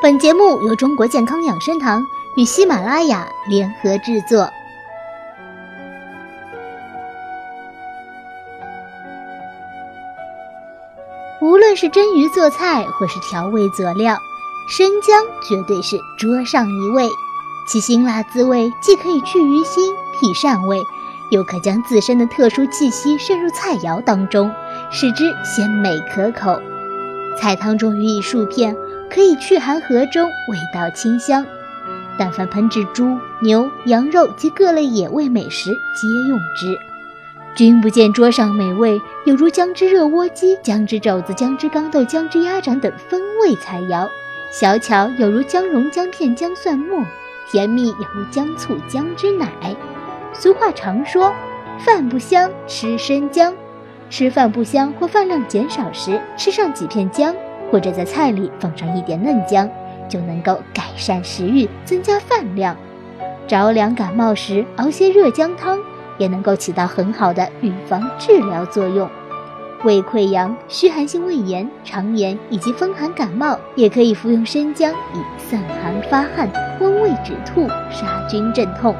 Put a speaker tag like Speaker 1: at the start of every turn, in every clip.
Speaker 1: 本节目由中国健康养生堂与喜马拉雅联合制作。无论是蒸鱼做菜，或是调味佐料，生姜绝对是桌上一味。其辛辣滋味既可以去鱼腥、辟膻味，又可将自身的特殊气息渗入菜肴当中，使之鲜美可口。菜汤中予以数片。可以去寒和中，味道清香。但凡烹制猪、牛、羊肉及各类野味美食，皆用之。君不见桌上美味，有如姜汁热窝鸡、姜汁肘子、姜汁缸豆、姜汁鸭掌等风味菜肴。小巧有如姜蓉、姜片、姜蒜末；甜蜜有如姜醋、姜汁奶。俗话常说：“饭不香，吃生姜。”吃饭不香或饭量减少时，吃上几片姜。或者在菜里放上一点嫩姜，就能够改善食欲，增加饭量。着凉感冒时熬些热姜汤，也能够起到很好的预防治疗作用。胃溃疡、虚寒性胃炎、肠炎以及风寒感冒，也可以服用生姜以散寒发汗、温胃止吐、杀菌镇痛。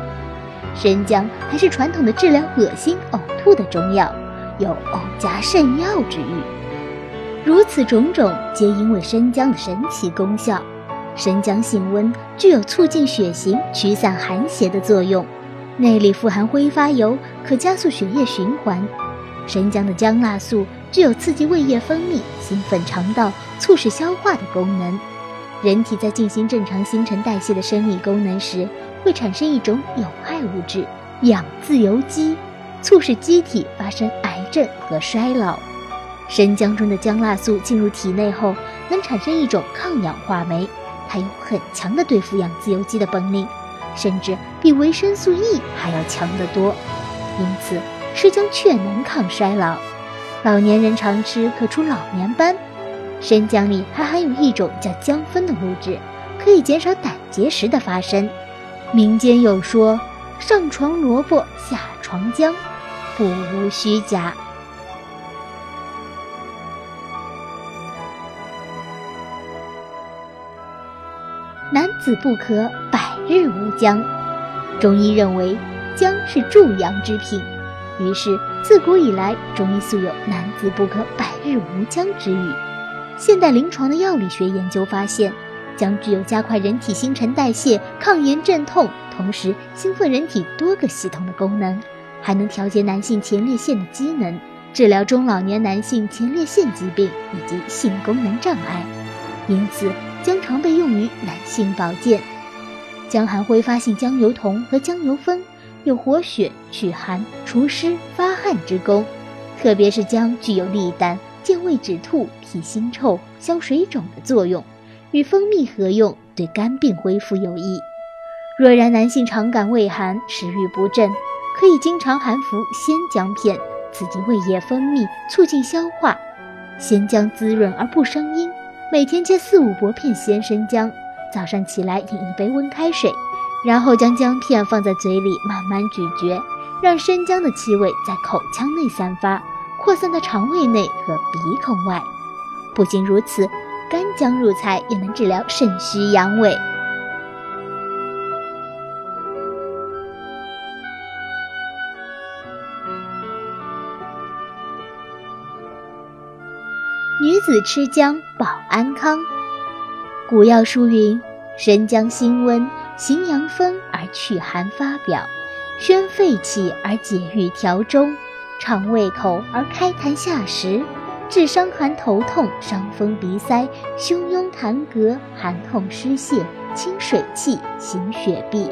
Speaker 1: 生姜还是传统的治疗恶心呕吐的中药，有呕加肾药之誉。如此种种，皆因为生姜的神奇功效。生姜性温，具有促进血行、驱散寒邪的作用。内里富含挥发油，可加速血液循环。生姜的姜辣素具有刺激胃液分泌、兴奋肠道、促使消化的功能。人体在进行正常新陈代谢的生理功能时，会产生一种有害物质氧自由基，促使机体发生癌症和衰老。生姜中的姜辣素进入体内后，能产生一种抗氧化酶，它有很强的对付氧自由基的本领，甚至比维生素 E 还要强得多。因此，吃姜确能抗衰老。老年人常吃可除老年斑。生姜里还含有一种叫姜酚的物质，可以减少胆结石的发生。民间有说：“上床萝卜，下床姜”，不无虚假。男子不可百日无姜。中医认为姜是助阳之品，于是自古以来中医素有“男子不可百日无姜”之语。现代临床的药理学研究发现，姜具有加快人体新陈代谢、抗炎镇痛，同时兴奋人体多个系统的功能，还能调节男性前列腺的机能，治疗中老年男性前列腺疾病以及性功能障碍。因此。姜常被用于男性保健，姜含挥发性姜油酮和姜油酚，有活血、祛寒、除湿、发汗之功。特别是姜具有利胆、健胃止吐、辟腥臭、消水肿的作用，与蜂蜜合用对肝病恢复有益。若然男性常感胃寒、食欲不振，可以经常含服鲜姜片，刺激胃液分泌，促进消化。鲜姜滋润而不生阴。每天切四五薄片鲜生姜，早上起来饮一杯温开水，然后将姜片放在嘴里慢慢咀嚼，让生姜的气味在口腔内散发，扩散到肠胃内和鼻孔外。不仅如此，干姜入菜也能治疗肾虚阳痿。子吃姜保安康。古药书云：“生姜辛温，行阳风而祛寒发表，宣肺气而解郁调中，畅胃口而开痰下食，治伤寒头痛、伤风鼻塞、胸痈痰嗝、寒痛湿泻、清水气、行血闭。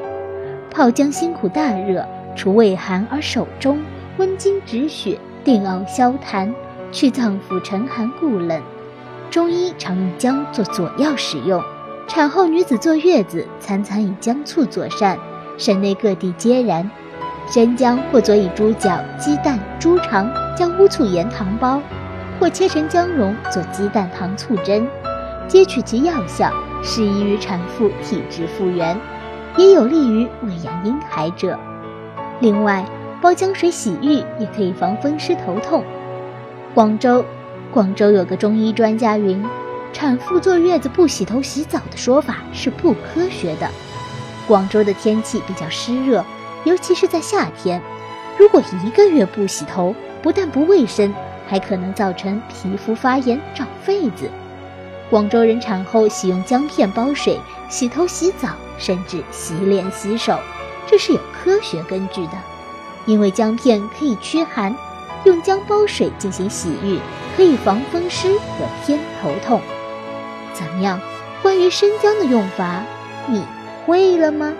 Speaker 1: 泡姜辛苦大热，除胃寒而守中，温经止血，定呕消痰。”去脏腑沉寒固冷，中医常用姜做佐药使用。产后女子坐月子，餐餐以姜醋佐膳，省内各地皆然。生姜或佐以猪脚、鸡蛋、猪肠，将乌醋盐糖包，或切成姜蓉做鸡蛋糖醋蒸，皆取其药效，适宜于产妇体质复原，也有利于喂养婴孩者。另外，煲姜水洗浴也可以防风湿头痛。广州，广州有个中医专家云：产妇坐月子不洗头洗澡的说法是不科学的。广州的天气比较湿热，尤其是在夏天，如果一个月不洗头，不但不卫生，还可能造成皮肤发炎、长痱子。广州人产后喜用姜片煲水洗头、洗澡，甚至洗脸、洗手，这是有科学根据的。因为姜片可以驱寒，用姜煲水进行洗浴，可以防风湿和偏头痛。怎么样？关于生姜的用法，你会了吗？